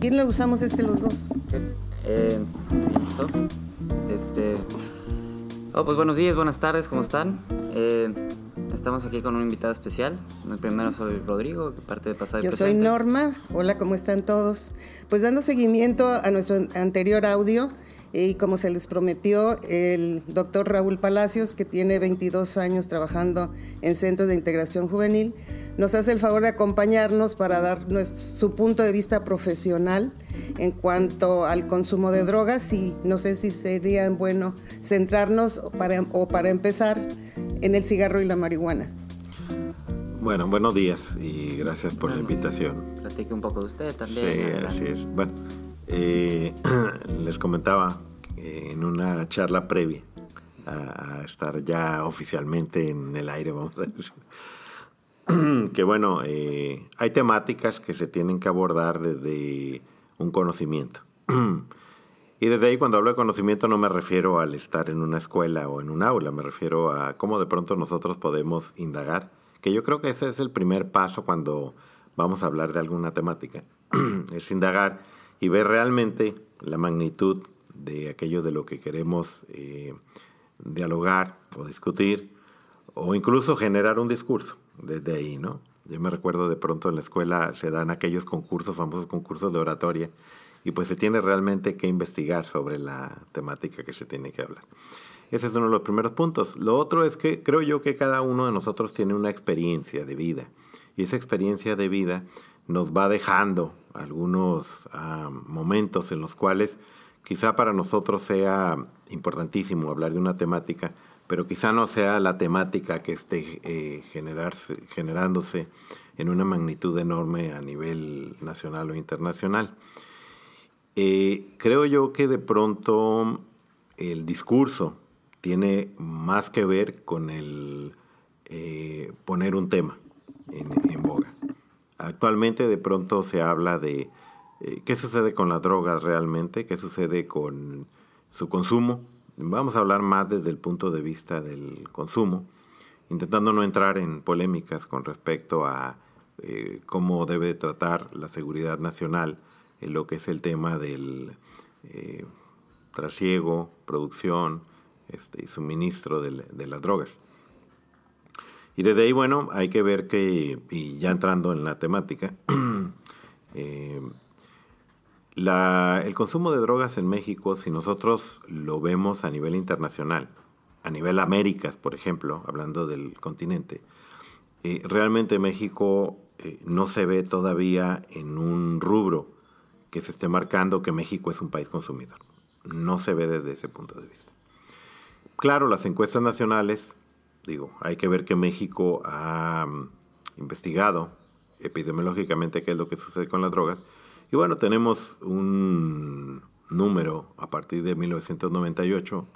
¿Quién le usamos este los dos? Eh, este... Oh, pues buenos días, buenas tardes, ¿cómo están? Eh, estamos aquí con un invitado especial. El primero soy Rodrigo, que parte de Pasado Yo soy Norma. Hola, ¿cómo están todos? Pues dando seguimiento a nuestro anterior audio, y como se les prometió, el doctor Raúl Palacios, que tiene 22 años trabajando en Centros de Integración Juvenil, nos hace el favor de acompañarnos para dar su punto de vista profesional en cuanto al consumo de drogas y no sé si sería bueno centrarnos para, o para empezar en el cigarro y la marihuana. Bueno, buenos días y gracias por la invitación. Platique un poco de usted también. Sí, así es. Bueno, eh, les comentaba en una charla previa a, estar ya oficialmente en el aire, vamos a decir, que bueno, eh, hay temáticas que se tienen que abordar desde un conocimiento. Y desde ahí cuando hablo de conocimiento no me refiero al estar en una escuela o en un aula, me refiero a cómo de pronto nosotros podemos indagar, que yo creo que ese es el primer paso cuando vamos a hablar de alguna temática, es indagar y ver realmente la magnitud de aquello de lo que queremos eh, dialogar o discutir o incluso generar un discurso desde ahí, ¿no? Yo me recuerdo de pronto en la escuela se dan aquellos concursos, famosos concursos de oratoria, y pues se tiene realmente que investigar sobre la temática que se tiene que hablar. Ese es uno de los primeros puntos. Lo otro es que creo yo que cada uno de nosotros tiene una experiencia de vida, y esa experiencia de vida nos va dejando algunos ah, momentos en los cuales quizá para nosotros sea importantísimo hablar de una temática, pero quizá no sea la temática que esté eh, generarse, generándose en una magnitud enorme a nivel nacional o internacional. Eh, creo yo que de pronto el discurso tiene más que ver con el eh, poner un tema en boga. Actualmente de pronto se habla de eh, qué sucede con las drogas realmente, qué sucede con su consumo. Vamos a hablar más desde el punto de vista del consumo, intentando no entrar en polémicas con respecto a eh, cómo debe tratar la seguridad nacional en lo que es el tema del eh, trasiego, producción este, y suministro de, de las drogas. Y desde ahí, bueno, hay que ver que, y ya entrando en la temática, eh, el consumo de drogas en México, si nosotros lo vemos a nivel internacional, a nivel Américas, por ejemplo, hablando del continente, eh, realmente México eh, no se ve todavía en un rubro que se esté marcando que México es un país consumidor. No se ve desde ese punto de vista. Claro, las encuestas nacionales Digo, hay que ver que México ha mm, investigado epidemiológicamente qué es lo que sucede con las drogas. Y bueno, tenemos un número a partir de 1998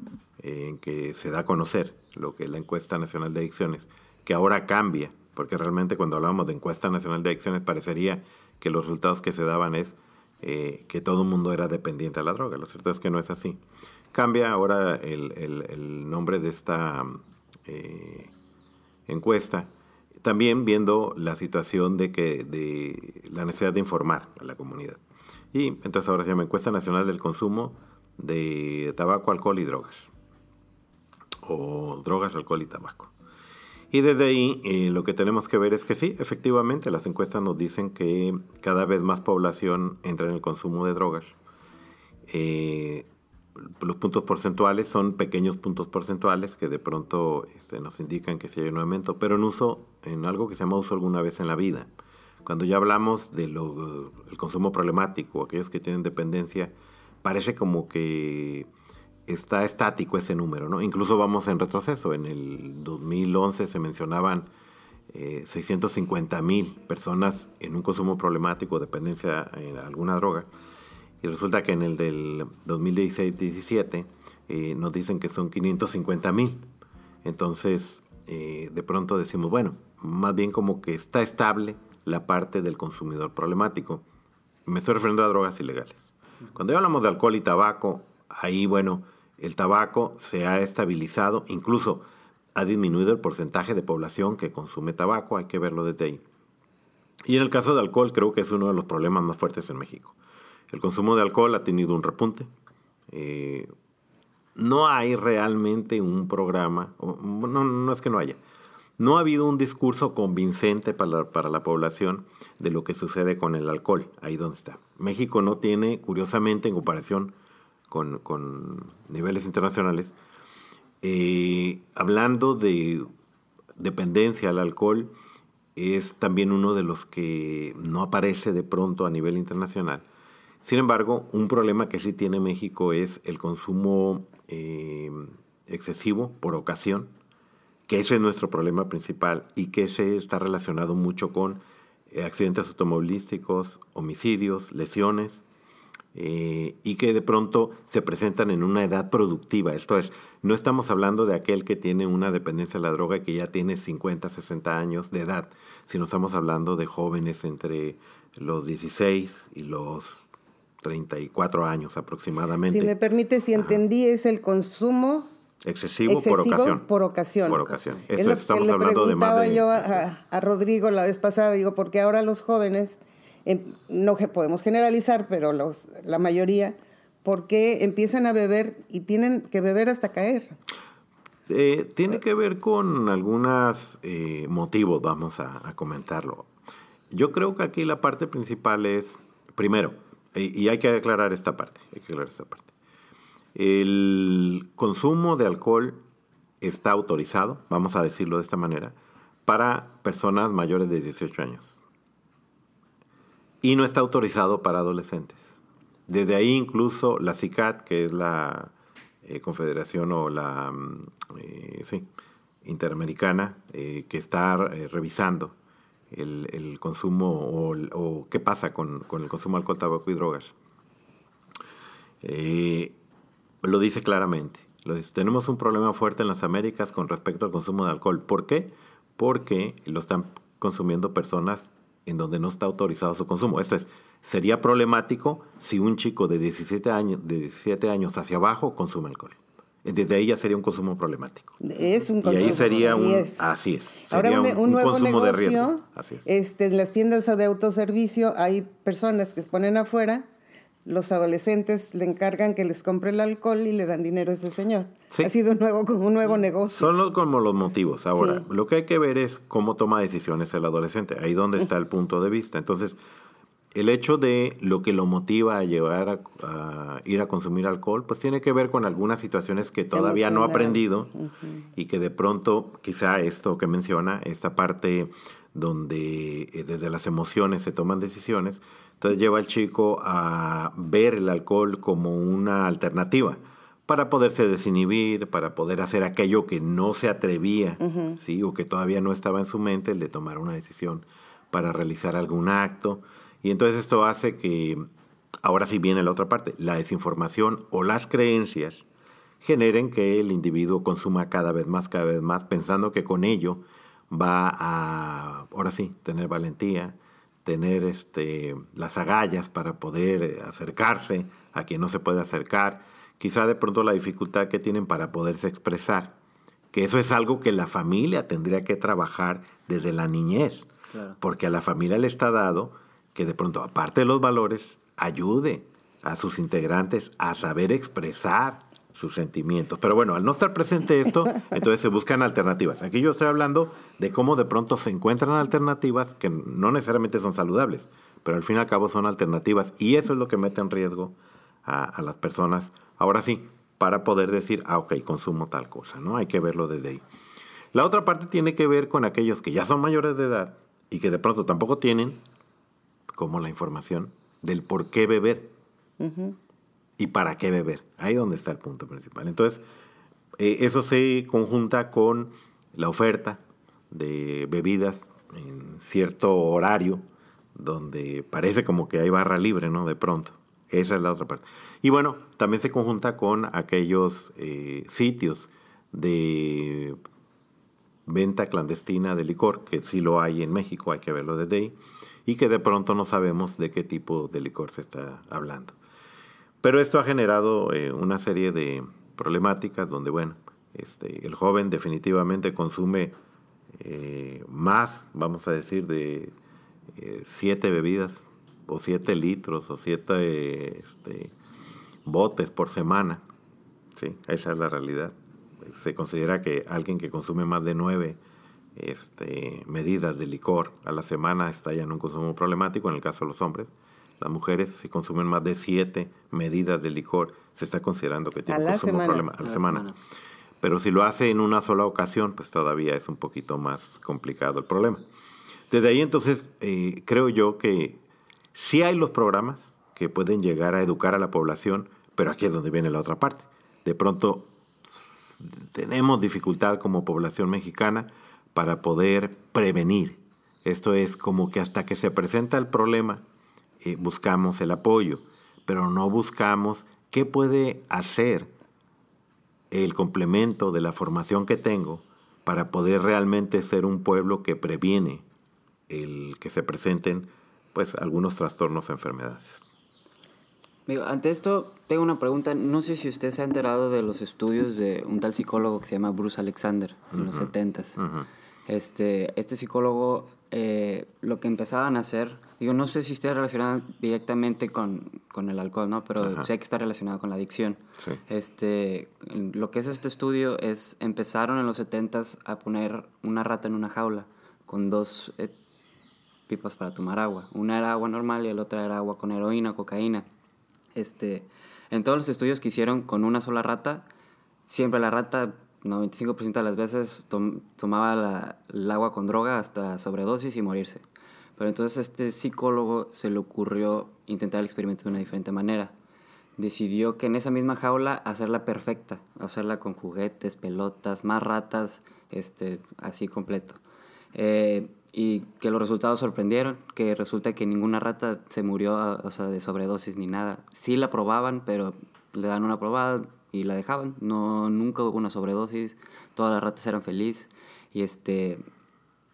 en que se da a conocer lo que es la encuesta nacional de adicciones, que ahora cambia, porque realmente cuando hablamos de encuesta nacional de adicciones parecería que los resultados que se daban es eh, que todo el mundo era dependiente de la droga. Lo cierto es que no es así. Cambia ahora el nombre de esta eh, encuesta, también viendo la situación de que de la necesidad de informar a la comunidad. Y entonces ahora se llama Encuesta Nacional del Consumo de Tabaco, Alcohol y Drogas. O drogas, alcohol y tabaco. Y desde ahí eh, lo que tenemos que ver es que sí, efectivamente, las encuestas nos dicen que cada vez más población entra en el consumo de drogas. Eh, los puntos porcentuales son pequeños puntos porcentuales que de pronto este, nos indican que sí hay un aumento, pero en uso, en algo que se llama uso alguna vez en la vida. Cuando ya hablamos del consumo problemático, aquellos que tienen dependencia, parece como que está estático ese número, ¿no? Incluso vamos en retroceso. En el 2011 se mencionaban 650 eh, mil personas en un consumo problemático, dependencia en alguna droga y resulta que en el del 2016-17 eh, nos dicen que son 550 mil. Entonces, eh, de pronto decimos, bueno, más bien como que está estable la parte del consumidor problemático. Me estoy refiriendo a drogas ilegales. Cuando hablamos de alcohol y tabaco, ahí, bueno, el tabaco se ha estabilizado, incluso ha disminuido el porcentaje de población que consume tabaco, hay que verlo desde ahí. Y en el caso de alcohol creo que es uno de los problemas más fuertes en México El consumo de alcohol ha tenido un repunte. no hay realmente un programa, no, no es que no haya, no ha habido un discurso convincente para la, población de lo que sucede con el alcohol, ahí donde está. México no tiene, curiosamente, en comparación con, niveles internacionales, eh, hablando de dependencia al alcohol, es también uno de los que no aparece de pronto a nivel internacional. Sin embargo, un problema que sí tiene México es el consumo eh, excesivo por ocasión que ese es nuestro problema principal y que ese está relacionado mucho con eh, accidentes automovilísticos, homicidios, lesiones, eh, y que de pronto se presentan en una edad productiva. Esto es, no estamos hablando de aquel que tiene una dependencia a la droga y que ya tiene 50, 60 años de edad, sino estamos hablando de jóvenes entre los 16 y los 34 años aproximadamente. Si me permite, si entendí, es el consumo Excesivo, por ocasión. Por ocasión. Por ocasión. Esto estamos hablando de más de... yo a, a, Rodrigo la vez pasada, digo, porque ahora los jóvenes, em, no podemos generalizar, pero los, la mayoría, ¿por qué empiezan a beber y tienen que beber hasta caer? Eh, tiene que ver con algunos eh, motivos, vamos a, a, comentarlo. Yo creo que aquí la parte principal es, primero, y, y hay que aclarar esta parte, hay que aclarar esta parte. El consumo de alcohol está autorizado, vamos a decirlo de esta manera, para personas mayores de 18 años. Y no está autorizado para adolescentes. Desde ahí incluso la CICAT, que es la eh, confederación o la mm, eh, interamericana, eh, que está revisando el, consumo o, qué pasa con, el consumo de alcohol, tabaco y drogas lo dice claramente. Lo. Tenemos un problema fuerte en las Américas con respecto al consumo de alcohol. ¿Por qué? Porque lo están consumiendo personas en donde no está autorizado su consumo. Esto es, sería problemático si un chico de 17 años, de 17 años hacia abajo consume alcohol. Desde ahí ya sería un consumo problemático. Es un consumo. Y ahí sería un, así es. Ahora un, nuevo consumo negocio, de riesgo. Así es. Este, en las tiendas de autoservicio hay personas que se ponen afuera los adolescentes le encargan que les compre el alcohol y le dan dinero a ese señor. Ha sido un nuevo, un nuevo negocio. Son como los motivos. Ahora, lo que hay que ver es cómo toma decisiones el adolescente. Ahí donde está el punto de vista. Entonces, el hecho de lo que lo motiva a llevar a, ir a consumir alcohol, pues tiene que ver con algunas situaciones que todavía no ha aprendido y que de pronto, quizá esto que menciona, esta parte donde eh, desde las emociones se toman decisiones, entonces lleva al chico a ver el alcohol como una alternativa para poderse desinhibir, para poder hacer aquello que no se atrevía, ¿sí? o que todavía no estaba en su mente, el de tomar una decisión para realizar algún acto. Y entonces esto hace que, ahora sí viene la otra parte, la desinformación o las creencias generen que el individuo consuma cada vez más, cada vez más, pensando que con ello va a, ahora sí, tener valentía, tener este, las agallas para poder acercarse a quien no se puede acercar, quizá de pronto la dificultad que tienen para poderse expresar, que eso es algo que la familia tendría que trabajar desde la niñez, porque a la familia le está dado que de pronto, aparte de los valores, ayude a sus integrantes a saber expresar sus sentimientos. Pero bueno, al no estar presente esto, entonces se buscan alternativas. Aquí yo estoy hablando de cómo de pronto se encuentran alternativas que no necesariamente son saludables, pero al fin y al cabo son alternativas y eso es lo que mete en riesgo a, las personas. Ahora sí, para poder decir, ah, ok, consumo tal cosa, ¿no? Hay que verlo desde ahí. La otra parte tiene que ver con aquellos que ya son mayores de edad y que de pronto tampoco tienen como la información del por qué beber y para qué beber. Ahí es donde está el punto principal. Entonces, eh, eso se conjunta con la oferta de bebidas en cierto horario, donde parece como que hay barra libre, ¿no? De pronto. Esa es la otra parte. Y bueno, también se conjunta con aquellos eh, sitios de venta clandestina de licor, que sí lo hay en México, hay que verlo desde ahí, y que de pronto no sabemos de qué tipo de licor se está hablando. Pero esto ha generado eh, una serie de problemáticas donde, bueno, este, el joven definitivamente consume eh, más, vamos a decir, de eh, siete bebidas o 7 litros o 7 este, botes por semana. Esa es la realidad. Se considera que alguien que consume más de 9 este, medidas de licor a la semana está ya en un consumo problemático, en el caso de los hombres. Las mujeres, si consumen más de 7 medidas de licor, se está considerando que tienen un consumo problema a la, semana. Pero si lo hace en una sola ocasión, pues todavía es un poquito más complicado el problema. Desde ahí entonces eh, creo yo que sí hay los programas que pueden llegar a educar a la población, pero aquí es donde viene la otra parte. De pronto tenemos dificultad como población mexicana para poder prevenir. Esto es como que hasta que se presenta el problema, eh, buscamos el apoyo, pero no buscamos qué puede hacer el complemento de la formación que tengo para poder realmente ser un pueblo que previene el que se presenten pues algunos trastornos o enfermedades. ante esto tengo una pregunta. No sé si usted se ha enterado de los estudios de un tal psicólogo que se llama Bruce Alexander en los 70s. Este, este psicólogo eh, lo que empezaban a hacer, digo, no sé si esté relacionado directamente con, con el alcohol, ¿no? Pero sé que está relacionado con la adicción. Este, lo que es este estudio es, empezaron en los 70s a poner una rata en una jaula con dos eh, pipas para tomar agua. Una era agua normal y la otra era agua con heroína, cocaína. Este, en todos los estudios que hicieron con una sola rata, siempre la rata 95% de las veces tomaba la, el agua con droga hasta sobredosis y morirse. Pero entonces a este psicólogo se le ocurrió intentar el experimento de una diferente manera. Decidió que en esa misma jaula hacerla perfecta, hacerla con juguetes, pelotas, más ratas, este, así completo. Eh, y que los resultados sorprendieron, que resulta que ninguna rata se murió o sea, de sobredosis ni nada. Sí la probaban, pero le dan una probada, y la dejaban. No, nunca hubo una sobredosis, todas las ratas eran felices. Y, este,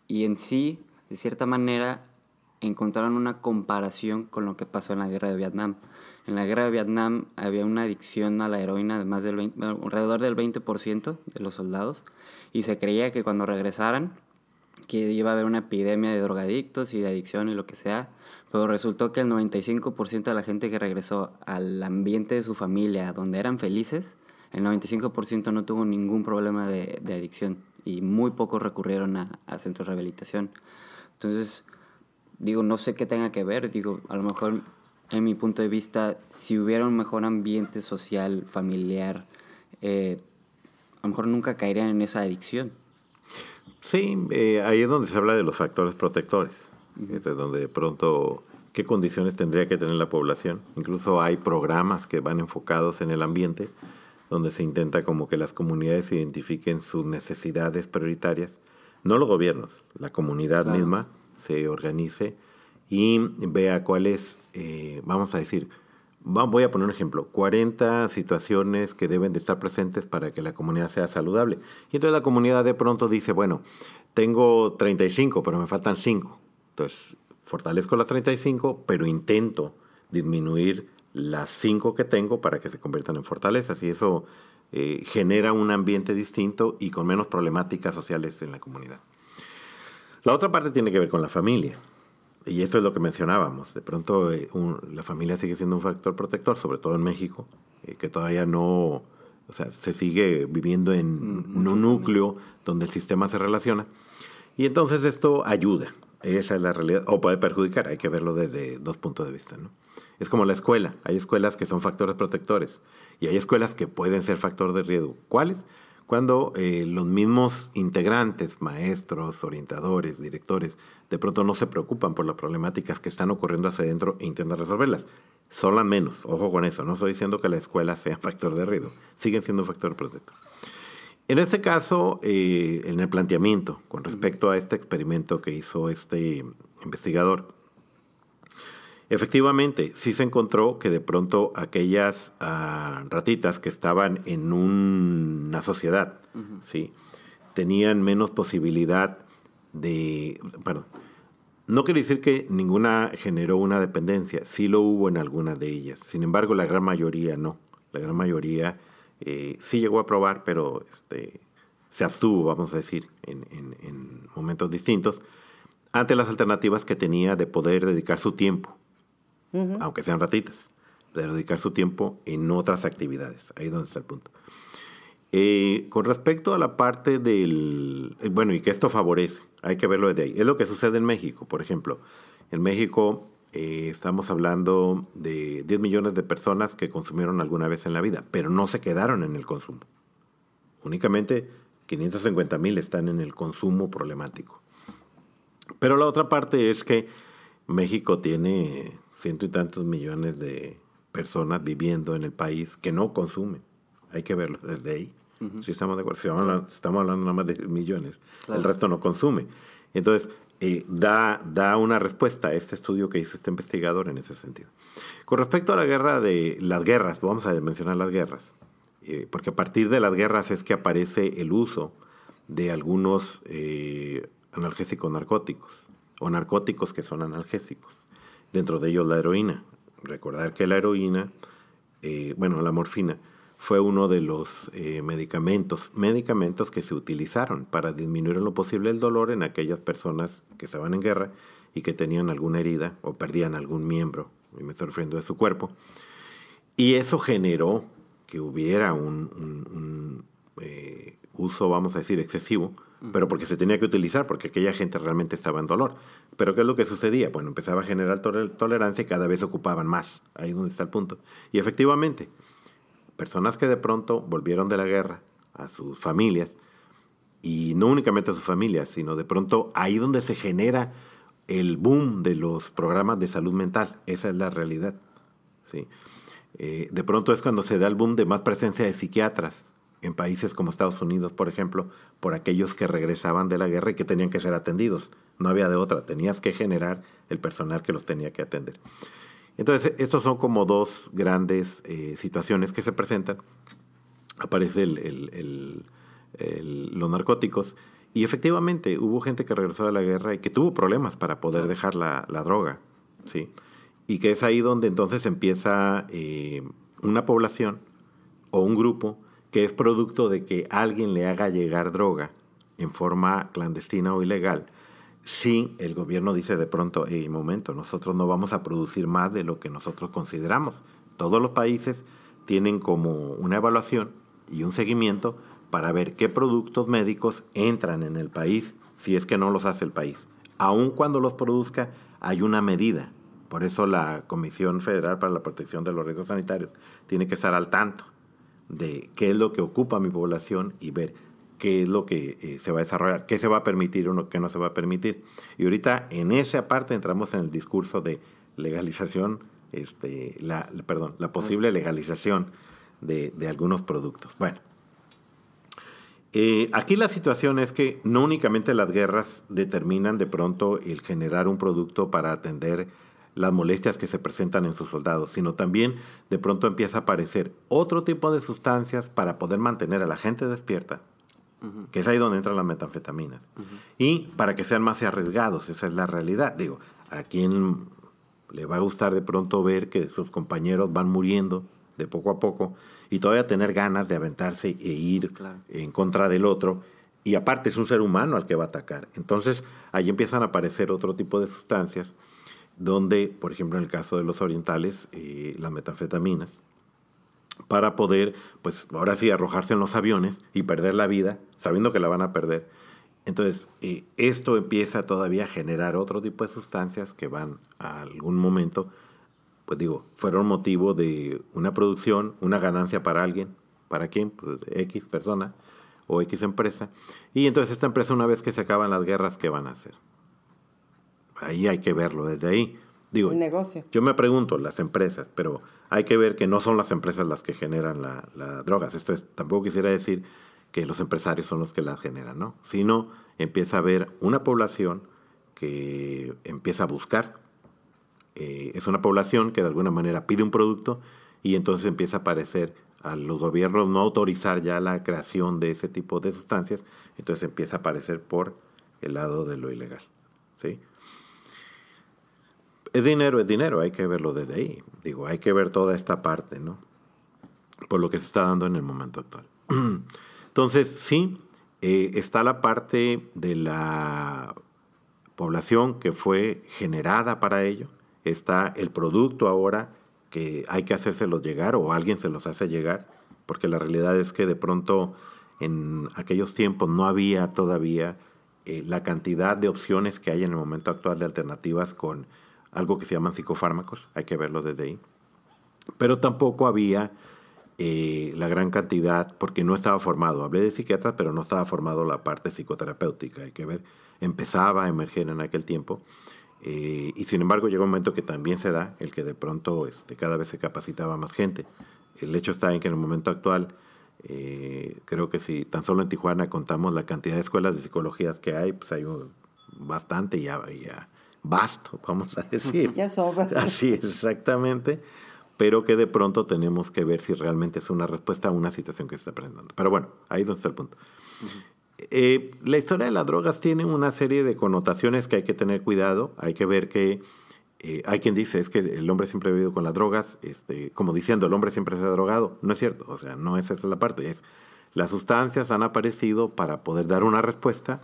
y en sí, de cierta manera, encontraron una comparación con lo que pasó en la guerra de Vietnam. En la guerra de Vietnam había una adicción a la heroína de más del 20, alrededor del 20% de los soldados y se creía que cuando regresaran que iba a haber una epidemia de drogadictos y de adicción y lo que sea, pero resultó que el 95% de la gente que regresó al ambiente de su familia, donde eran felices, el 95% no tuvo ningún problema de, adicción y muy pocos recurrieron a, centros de rehabilitación. Entonces, digo, no sé qué tenga que ver, digo, a lo mejor en mi punto de vista, si hubiera un mejor ambiente social, familiar, eh, a lo mejor nunca caerían en esa adicción. Sí, eh, ahí es donde se habla de los factores protectores. Donde de pronto qué condiciones tendría que tener la población. Incluso hay programas que van enfocados en el ambiente, donde se intenta como que las comunidades identifiquen sus necesidades prioritarias, no los gobiernos, la comunidad misma se organice y vea cuáles, eh, vamos a decir, voy a poner un ejemplo, 40 situaciones que deben de estar presentes para que la comunidad sea saludable. Y entonces la comunidad de pronto dice, bueno, tengo 35, pero me faltan 5. Entonces, fortalezco las 35, pero intento disminuir las 5 que tengo para que se conviertan en fortalezas. Y eso eh, genera un ambiente distinto y con menos problemáticas sociales en la comunidad. La otra parte tiene que ver con la familia. Y eso es lo que mencionábamos. De pronto eh, la familia sigue siendo un factor protector, sobre todo en México, eh, que todavía no, o sea, se sigue viviendo en mm, un núcleo donde el sistema se relaciona. Y entonces esto ayuda. Esa es la realidad. O puede perjudicar, hay que verlo desde dos puntos de vista. ¿no? Es como la escuela. Hay escuelas que son factores protectores y hay escuelas que pueden ser factor de riesgo. ¿Cuáles? Cuando eh, los mismos integrantes, maestros, orientadores, directores, de pronto no se preocupan por las problemáticas que están ocurriendo hacia adentro e intentan resolverlas. Son las menos, ojo con eso, no estoy diciendo que la escuela sea factor de riesgo, siguen siendo un factor protector. En este caso, eh, en el planteamiento con respecto a este experimento que hizo este investigador, efectivamente sí se encontró que de pronto aquellas ah, ratitas que estaban en una sociedad, ¿sí? tenían menos posibilidad de, perdón, no quiere decir que ninguna generó una dependencia, sí lo hubo en algunas de ellas, sin embargo la gran mayoría no, la gran mayoría eh, sí llegó a probar, pero este, se abstuvo, vamos a decir, en, momentos distintos, ante las alternativas que tenía de poder dedicar su tiempo aunque sean ratitas, pero dedicar su tiempo en otras actividades. Ahí es donde está el punto. Eh, con respecto a la parte del, eh, bueno, y que esto favorece, hay que verlo desde ahí. Es lo que sucede en México, por ejemplo. En México eh, estamos hablando de 10 millones de personas que consumieron alguna vez en la vida, pero no se quedaron en el consumo. Únicamente 550 mil están en el consumo problemático. Pero la otra parte es que México tiene ciento y tantos millones de personas viviendo en el país que no consumen. Hay que verlo desde ahí. Si estamos de acuerdo, estamos hablando, nada más de millones, el resto no consume. Entonces, eh, da, da una respuesta a este estudio que hizo este investigador en ese sentido. Con respecto a la guerra de las guerras, vamos a mencionar las guerras, eh, porque a partir de las guerras es que aparece el uso de algunos eh, analgésicos narcóticos o narcóticos que son analgésicos, dentro de ellos la heroína. Recordar que la heroína, bueno, la morfina, fue uno de los eh, medicamentos, medicamentos que se utilizaron para disminuir en lo posible el dolor en aquellas personas que estaban en guerra y que tenían alguna herida o perdían algún miembro, y me estoy refiriendo de su cuerpo. Y eso generó que hubiera un, eh, uso, vamos a decir, excesivo, pero porque se tenía que utilizar, porque aquella gente realmente estaba en dolor. Pero ¿qué es lo que sucedía? Bueno, empezaba a generar tolerancia y cada vez ocupaban más. Ahí es donde está el punto. Y efectivamente, personas que de pronto volvieron de la guerra a sus familias, y no únicamente a sus familias, sino de pronto ahí donde se genera el boom de los programas de salud mental, esa es la realidad. ¿sí? Eh, de pronto es cuando se da el boom de más presencia de psiquiatras en países como Estados Unidos, por ejemplo, por aquellos que regresaban de la guerra y que tenían que ser atendidos. No había de otra, tenías que generar el personal que los tenía que atender. Entonces, estos son como dos grandes eh, situaciones que se presentan. Aparece los narcóticos y efectivamente hubo gente que regresó de la guerra y que tuvo problemas para poder dejar la, droga, ¿sí? Y que es ahí donde entonces empieza eh, una población o un grupo que es producto de que alguien le haga llegar droga en forma clandestina o ilegal si el gobierno dice de pronto, hey, momento, nosotros no vamos a producir más de lo que nosotros consideramos. Todos los países tienen como una evaluación y un seguimiento para ver qué productos médicos entran en el país si es que no los hace el país. Aun cuando los produzca, hay una medida. Por eso la Comisión Federal para la Protección de los Riesgos Sanitarios tiene que estar al tanto de qué es lo que ocupa mi población y ver qué es lo que eh, se va a desarrollar, qué se va a permitir o qué no se va a permitir. Y ahorita en esa parte entramos en el discurso de legalización, este, la, perdón, la posible legalización de, algunos productos. Bueno, eh, aquí la situación es que no únicamente las guerras determinan de pronto el generar un producto para atender las molestias que se presentan en sus soldados, sino también de pronto empieza a aparecer otro tipo de sustancias para poder mantener a la gente despierta, que es ahí donde entran las metanfetaminas. Y para que sean más arriesgados, esa es la realidad. Digo, a quien le va a gustar de pronto ver que sus compañeros van muriendo de poco a poco y todavía tener ganas de aventarse e ir en contra del otro. Y aparte es un ser humano al que va a atacar. Entonces ahí empiezan a aparecer otro tipo de sustancias donde, por ejemplo, en el caso de los orientales, eh, las metanfetaminas, para poder, pues ahora sí, arrojarse en los aviones y perder la vida, sabiendo que la van a perder. Entonces, eh, esto empieza todavía a generar otro tipo de sustancias que van a algún momento, pues digo, fueron motivo de una producción, una ganancia para alguien, ¿para quién? Pues X persona o X empresa. Y entonces esta empresa, una vez que se acaban las guerras, ¿qué van a hacer? Ahí hay que verlo desde ahí. Digo, negocio. Yo me pregunto, las empresas, pero hay que ver que no son las empresas las que generan las la drogas. Esto es, tampoco quisiera decir que los empresarios son los que las generan, ¿no? Sino empieza a haber una población que empieza a buscar. Eh, es una población que de alguna manera pide un producto y entonces empieza a aparecer a los gobiernos no autorizar ya la creación de ese tipo de sustancias, entonces empieza a aparecer por el lado de lo ilegal. ¿sí? Es dinero, es dinero, hay que verlo desde ahí. Digo, hay que ver toda esta parte, ¿no? Por lo que se está dando en el momento actual. Entonces, sí, eh, está la parte de la población que fue generada para ello. está el producto ahora que hay que hacérselos llegar o alguien se los hace llegar, porque la realidad es que de pronto en aquellos tiempos no había todavía eh, la cantidad de opciones que hay en el momento actual de alternativas con algo que se llaman psicofármacos, hay que verlo desde ahí. Pero tampoco había eh, la gran cantidad, porque no estaba formado. Hablé de psiquiatras, pero no estaba formado la parte psicoterapéutica. Hay que ver, empezaba a emerger en aquel tiempo. Eh, y sin embargo llegó un momento que también se da, el que de pronto este, cada vez se capacitaba más gente. El hecho está en que en el momento actual, eh, creo que si tan solo en Tijuana contamos la cantidad de escuelas de psicología que hay, pues hay bastante ya, ya vasto, vamos a decir. Ya sobra. Así, exactamente. Pero que de pronto tenemos que ver si realmente es una respuesta a una situación que se está presentando. Pero bueno, ahí es donde está el punto. Eh, la historia de las drogas tiene una serie de connotaciones que hay que tener cuidado. Hay que ver que eh, hay quien dice es que el hombre siempre ha vivido con las drogas, este, como diciendo el hombre siempre se ha drogado. No es cierto, o sea, no es esa la parte. Es las sustancias han aparecido para poder dar una respuesta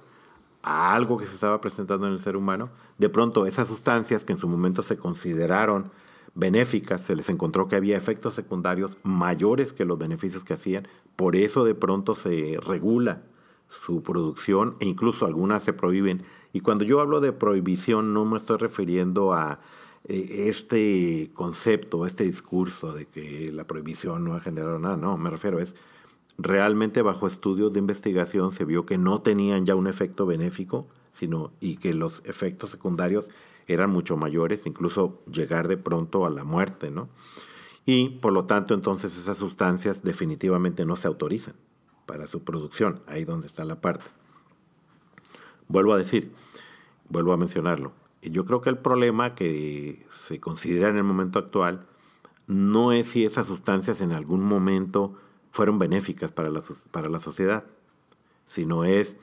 a algo que se estaba presentando en el ser humano. De pronto esas sustancias que en su momento se consideraron benéficas, se les encontró que había efectos secundarios mayores que los beneficios que hacían. Por eso de pronto se regula su producción e incluso algunas se prohíben. Y cuando yo hablo de prohibición no me estoy refiriendo a eh, este concepto, este discurso de que la prohibición no ha generado nada, no, me refiero es realmente bajo estudios de investigación se vio que no tenían ya un efecto benéfico, sino y que los efectos secundarios eran mucho mayores, incluso llegar de pronto a la muerte, ¿no? Y por lo tanto entonces esas sustancias definitivamente no se autorizan para su producción, ahí donde está la parte. Vuelvo a decir, vuelvo a mencionarlo. Yo creo que el problema que se considera en el momento actual no es si esas sustancias en algún momento fueron benéficas para la, para la sociedad, sino es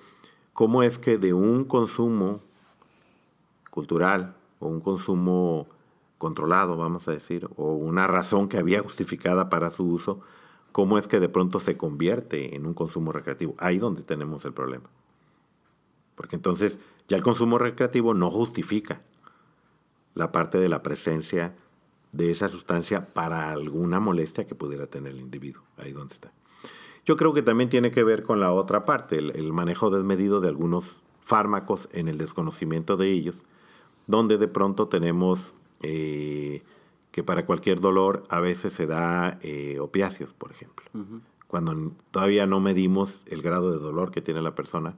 cómo es que de un consumo cultural o un consumo controlado, vamos a decir, o una razón que había justificada para su uso, cómo es que de pronto se convierte en un consumo recreativo. Ahí donde tenemos el problema. Porque entonces ya el consumo recreativo no justifica la parte de la presencia de esa sustancia para alguna molestia que pudiera tener el individuo. Ahí donde está. Yo creo que también tiene que ver con la otra parte, el, manejo desmedido de algunos fármacos en el desconocimiento de ellos, donde de pronto tenemos eh, que para cualquier dolor a veces se da eh, opiáceos, por ejemplo. Cuando todavía no medimos el grado de dolor que tiene la persona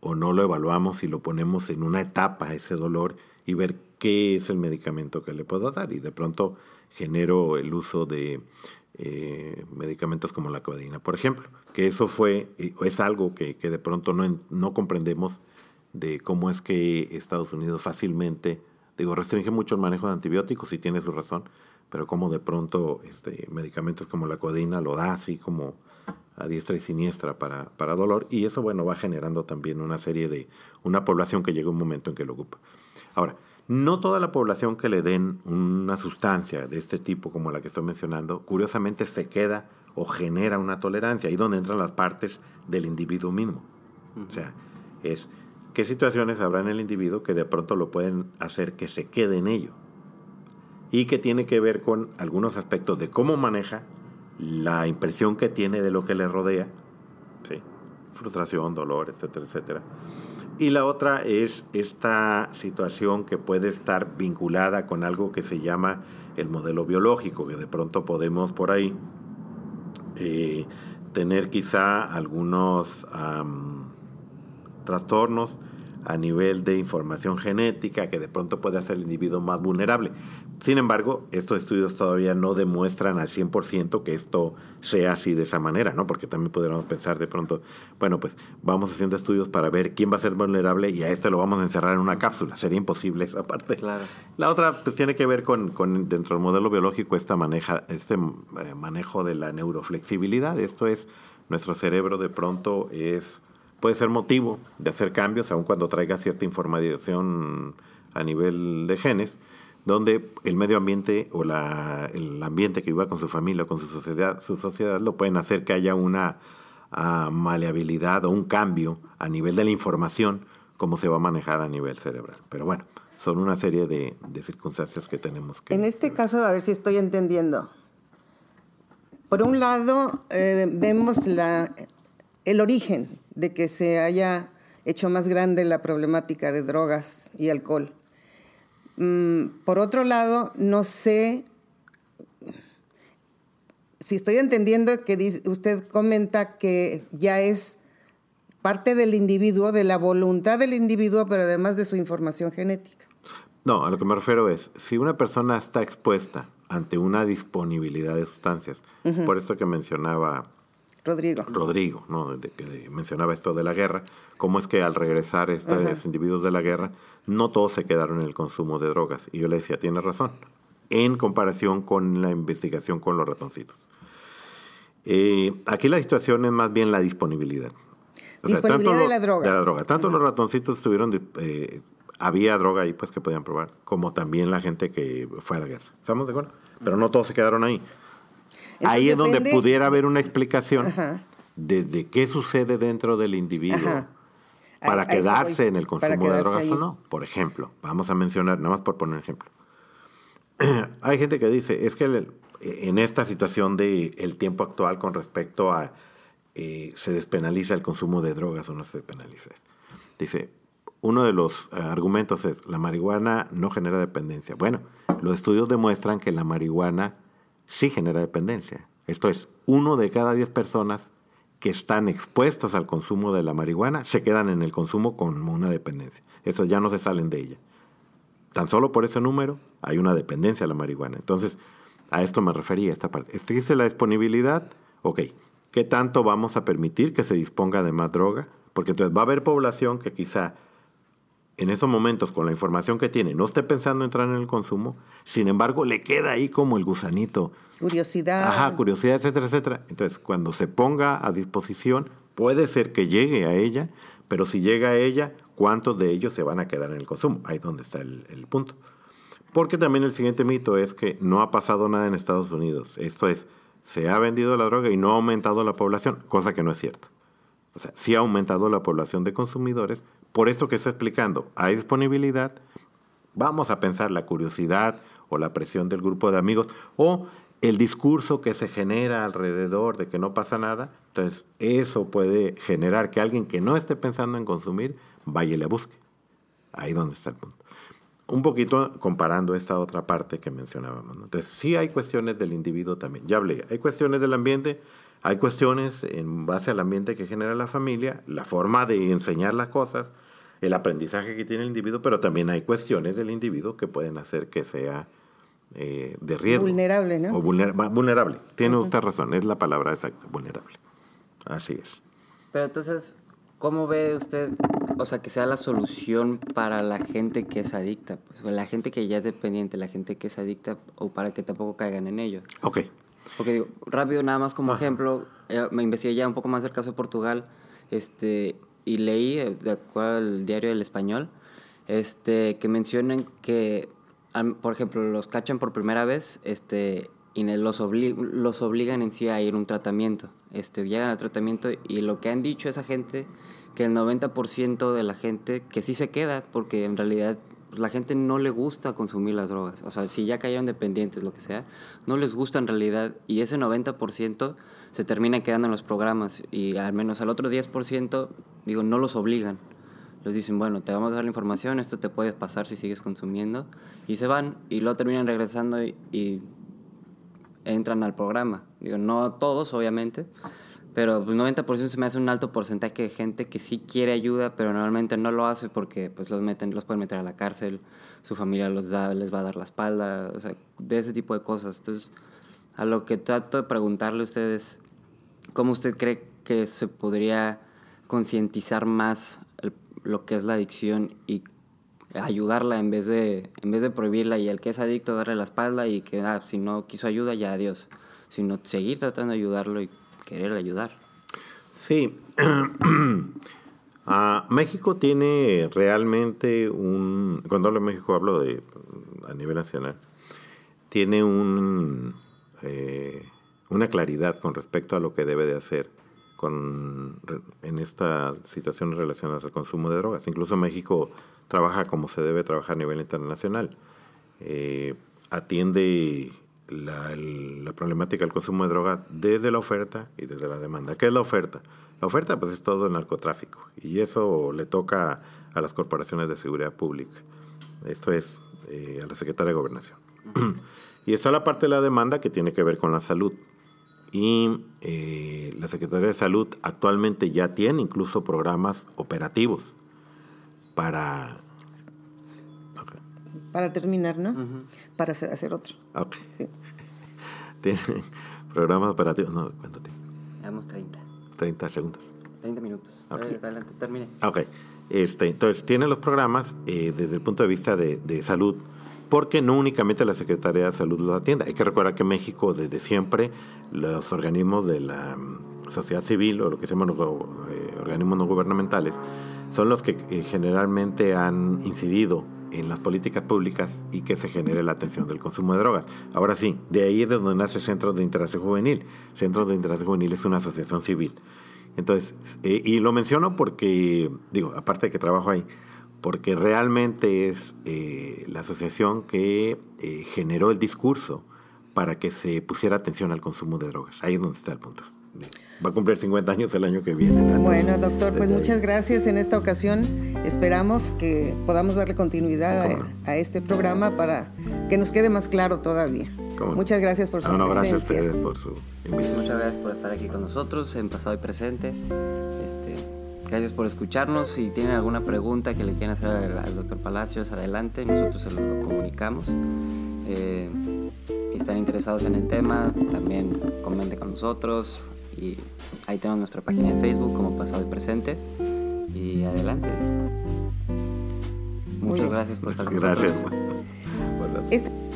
o no lo evaluamos y lo ponemos en una etapa ese dolor y ver qué es el medicamento que le puedo dar. Y de pronto genero el uso de eh, medicamentos como la codeína, por ejemplo. Que eso fue, es algo que, que de pronto no, no comprendemos de cómo es que Estados Unidos fácilmente Digo, restringe mucho el manejo de antibióticos y tiene su razón, pero como de pronto este, medicamentos como la codeína lo da así como a diestra y siniestra para, para dolor y eso bueno va generando también una serie de una población que llega un momento en que lo ocupa. Ahora, no toda la población que le den una sustancia de este tipo como la que estoy mencionando, curiosamente se queda o genera una tolerancia, ahí donde entran las partes del individuo mismo. O sea, es ¿Qué situaciones habrá en el individuo que de pronto lo pueden hacer que se quede en ello? Y que tiene que ver con algunos aspectos de cómo maneja la impresión que tiene de lo que le rodea, ¿sí? frustración, dolor, etcétera, etcétera. Y la otra es esta situación que puede estar vinculada con algo que se llama el modelo biológico, que de pronto podemos por ahí eh, tener quizá algunos trastornos a nivel de información genética que de pronto puede hacer el individuo más vulnerable. Sin embargo, estos estudios todavía no demuestran al 100% que esto sea así de esa manera, ¿no? Porque también podríamos pensar de pronto, bueno, pues vamos haciendo estudios para ver quién va a ser vulnerable y a este lo vamos a encerrar en una cápsula. Sería imposible esa parte. Claro. La otra pues, tiene que ver con, con, dentro del modelo biológico, esta maneja, este eh, manejo de la neuroflexibilidad. Esto es, nuestro cerebro de pronto es puede ser motivo de hacer cambios, aun cuando traiga cierta información a nivel de genes, donde el medio ambiente o la, el ambiente que viva con su familia o con su sociedad, su sociedad lo pueden hacer que haya una uh, maleabilidad o un cambio a nivel de la información cómo se va a manejar a nivel cerebral. Pero bueno, son una serie de, circunstancias que tenemos que... En este caso, a ver si estoy entendiendo. Por un lado, eh, vemos la, el origen de que se haya hecho más grande la problemática de drogas y alcohol. Mm, por otro lado, no sé si estoy entendiendo que usted comenta que ya es parte del individuo, de la voluntad del individuo, pero además de su información genética. No, a lo que me refiero es, si una persona está expuesta ante una disponibilidad de sustancias, por eso que mencionaba Rodrigo. Rodrigo, ¿no? De, que mencionaba esto de la guerra, cómo es que al regresar estos individuos de la guerra, no todos se quedaron en el consumo de drogas. Y yo le decía, tiene razón, en comparación con la investigación con los ratoncitos. Eh, aquí la situación es más bien la disponibilidad. disponibilidad de la droga. De la droga. Tanto los ratoncitos tuvieron, eh, había droga ahí pues que podían probar, como también la gente que fue a la guerra. ¿Estamos de acuerdo? Pero no todos se quedaron ahí ahí es donde pudiera haber una explicación desde qué sucede dentro del individuo para quedarse en el consumo de drogas o no. Por ejemplo, vamos a mencionar, nada más por poner ejemplo. Hay gente que dice, es que en esta situación del el tiempo actual con respecto a eh, se despenaliza el consumo de drogas o no se despenaliza. Dice, uno de los eh, argumentos es, la marihuana no genera dependencia. Bueno, los estudios demuestran que la marihuana sí genera dependencia. Esto es, uno de cada diez personas que están expuestas al consumo de la marihuana se quedan en el consumo con una dependencia. Eso ya no se salen de ella. Tan solo por ese número hay una dependencia a la marihuana. Entonces, a esto me refería esta parte. Existe la disponibilidad, ok. ¿Qué tanto vamos a permitir que se disponga de más droga? Porque entonces va a haber población que quizá en esos momentos, con la información que tiene, no esté pensando entrar en el consumo, sin embargo, le queda ahí como el gusanito. Curiosidad. Ajá, curiosidad, etcétera, etcétera. Entonces, cuando se ponga a disposición, puede ser que llegue a ella, pero si llega a ella, ¿cuántos de ellos se van a quedar en el consumo? Ahí es donde está el, el punto. Porque también el siguiente mito es que no ha pasado nada en Estados Unidos. Esto es, se ha vendido la droga y no ha aumentado la población, cosa que no es cierto. O sea, sí ha aumentado la población de consumidores, por esto que está explicando, hay disponibilidad, vamos a pensar la curiosidad o la presión del grupo de amigos o el discurso que se genera alrededor de que no pasa nada, entonces eso puede generar que alguien que no esté pensando en consumir vaya y le busque. Ahí donde está el punto. Un poquito comparando esta otra parte que mencionábamos. Entonces sí hay cuestiones del individuo también. Ya hablé, hay cuestiones del ambiente, hay cuestiones en base al ambiente que genera la familia, la forma de enseñar las cosas, el aprendizaje que tiene el individuo, pero también hay cuestiones del individuo que pueden hacer que sea eh, de riesgo. Vulnerable, ¿no? O vulnerable. Tiene usted razón, es la palabra exacta, vulnerable. Así es. Pero entonces, ¿cómo ve usted, o sea, que sea la solución para la gente que es adicta? Pues, la gente que ya es dependiente, la gente que es adicta, o para que tampoco caigan en ello. Ok. Porque digo, rápido, nada más como ejemplo, eh, me investigué ya un poco más del caso de Portugal, este, y leí, eh, de acuerdo al diario del Español, este, que mencionan que, por ejemplo, los cachan por primera vez este, y los, los obligan en sí a ir a un tratamiento. Este, llegan al tratamiento y lo que han dicho esa gente, que el 90% de la gente que sí se queda, porque en realidad pues, la gente no le gusta consumir las drogas. O sea, si ya cayeron dependientes, lo que sea, no les gusta en realidad. Y ese 90% se termina quedando en los programas y al menos al otro 10%, digo, no los obligan. Les dicen, bueno, te vamos a dar la información, esto te puede pasar si sigues consumiendo. Y se van y luego terminan regresando y, entran al programa. Digo, no todos, obviamente, pero pues 90% se me hace un alto porcentaje de gente que sí quiere ayuda, pero normalmente no lo hace porque pues los meten, los pueden meter a la cárcel, su familia los da, les va a dar la espalda, o sea, de ese tipo de cosas. Entonces, a lo que trato de preguntarle a ustedes, ¿Cómo usted cree que se podría concientizar más lo que es la adicción y ayudarla en vez de en vez de prohibirla y el que es adicto darle la espalda y que ah, si no quiso ayuda ya adiós, sino seguir tratando de ayudarlo y querer ayudar. Sí. México tiene realmente un, cuando hablo de México hablo de a nivel nacional, tiene un, eh, una claridad con respecto a lo que debe de hacer con, en esta situación relacionadas al consumo de drogas. Incluso México trabaja como se debe trabajar a nivel internacional. Eh, atiende la, la, problemática del consumo de drogas desde la oferta y desde la demanda. ¿Qué es la oferta? La oferta pues es todo el narcotráfico y eso le toca a las corporaciones de seguridad pública. Esto es eh, a la Secretaría de Gobernación. y está la parte de la demanda que tiene que ver con la salud. Y eh, la Secretaría de Salud actualmente ya tiene incluso programas operativos para... Para terminar, ¿no? Para hacer, otro. Ok. Tiene programas operativos. No, ¿cuánto tiene? Llevamos 30. 30 segundos. 30 minutos. Adelante, termine. Ok. Este, entonces, tiene los programas eh, desde el punto de vista de, de, salud, porque no únicamente la Secretaría de Salud los atiende. Hay que recordar que México, desde siempre, los organismos de la mm, sociedad civil, o lo que se llaman eh, organismos no gubernamentales, son los que eh, generalmente han incidido en las políticas públicas y que se genere la atención del consumo de drogas. Ahora sí, de ahí es de donde nace Centro de Interacción Juvenil. Centro de Interacción Juvenil es una asociación civil entonces, eh, y lo menciono porque, digo, aparte de que trabajo ahí, porque realmente es eh, la asociación que eh, generó el discurso para que se pusiera atención al consumo de drogas. Ahí es donde está el punto. Va a cumplir 50 años el año que viene. Bueno, doctor, pues muchas gracias en esta ocasión. Esperamos que podamos darle continuidad a este programa para que nos quede más claro todavía. Muchas gracias por su ah, no, gracias a ustedes por su invitación. Muchas gracias por estar aquí con nosotros en pasado y presente. Este, gracias por escucharnos. Si tienen alguna pregunta que le quieran hacer al, doctor Palacios, adelante, nosotros se lo comunicamos. Eh, si están interesados en el tema, también comenten con nosotros. Y ahí tenemos nuestra página de Facebook como pasado y presente. Y adelante. Muchas gracias por estar con nosotros. Gracias.